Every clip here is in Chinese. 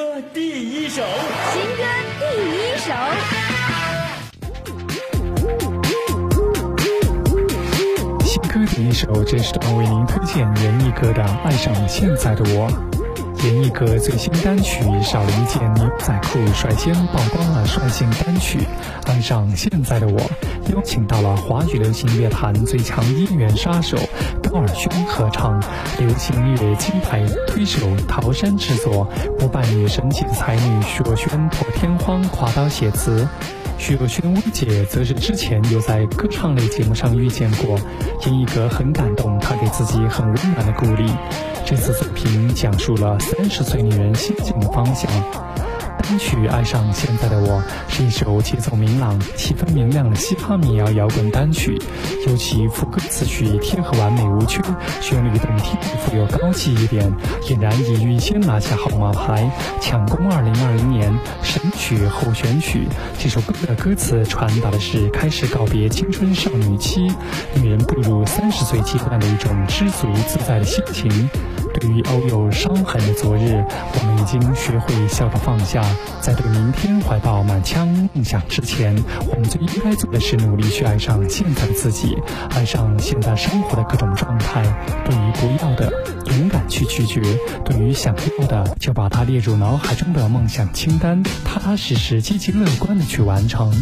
歌第一首，新歌第一首。新歌第一首，这是为您推荐人艺歌的《爱上现在的我》。严艺格最新单曲《少了一件牛仔裤》率先曝光了率性单曲《爱上现在的我》，邀请到了华语流行乐坛最强音源杀手高尔宣合唱，流行乐金牌推手陶山制作，不扮女神级才女徐若瑄破天荒跨刀写词。徐若瑄薇姐则是之前有在歌唱类节目上遇见过，因一格很感动，她给自己很温暖的鼓励。这次作品讲述了三十岁女人心境的方向。单曲《爱上现在的我》是一首节奏明朗、气氛明亮的嘻哈民谣摇滚单曲，尤其副歌词曲贴合完美无缺，旋律动听，富有高级一点，俨然已预先拿下号码牌，抢攻二零二零年神曲候选曲。这首歌的歌词传达的是开始告别青春少女期，女人步入三十岁阶段的一种知足自在的心情。对于偶有伤痕的昨日，我们已经学会笑着放下。在对明天怀抱满腔梦想之前，我们最应该做的是努力去爱上现在的自己，爱上现在生活的各种状态。对于不要的，勇敢去拒绝；对于想要的，就把它列入脑海中的梦想清单，踏踏实实、积极乐观的去完成。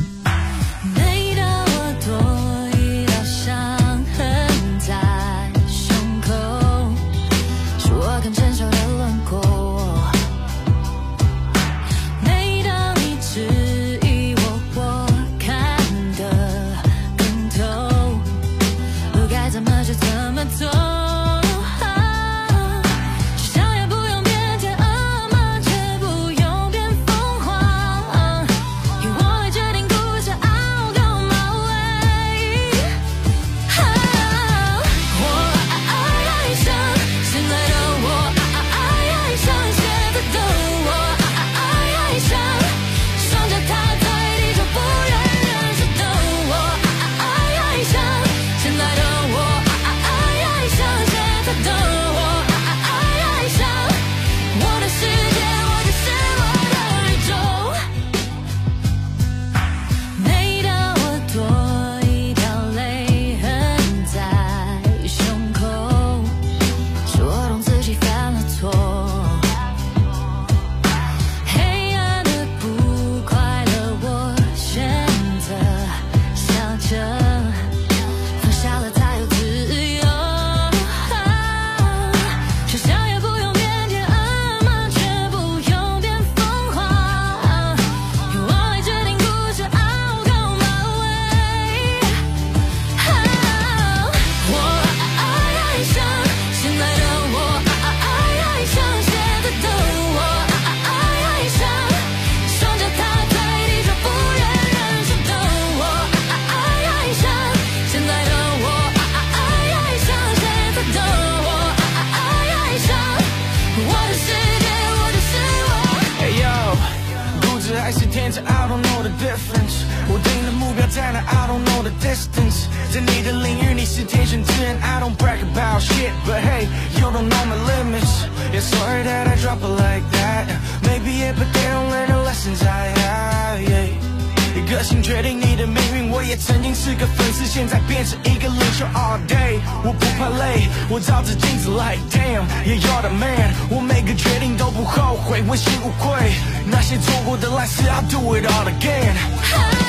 difference 我定的目标在哪 I don't know the distance 在你的领域你是天选之人 I don't brag about shit But hey you don't know my limits Yeah sorry that I drop it like that Maybe it but they don't learn the lessons I have 也曾经是个粉丝，现在变成一个领袖。All day，我不怕累，我照着镜子 like damn，也 you're the man，我每个决定都不后悔，问心无愧。那些错过的烂事，I'll do it all again。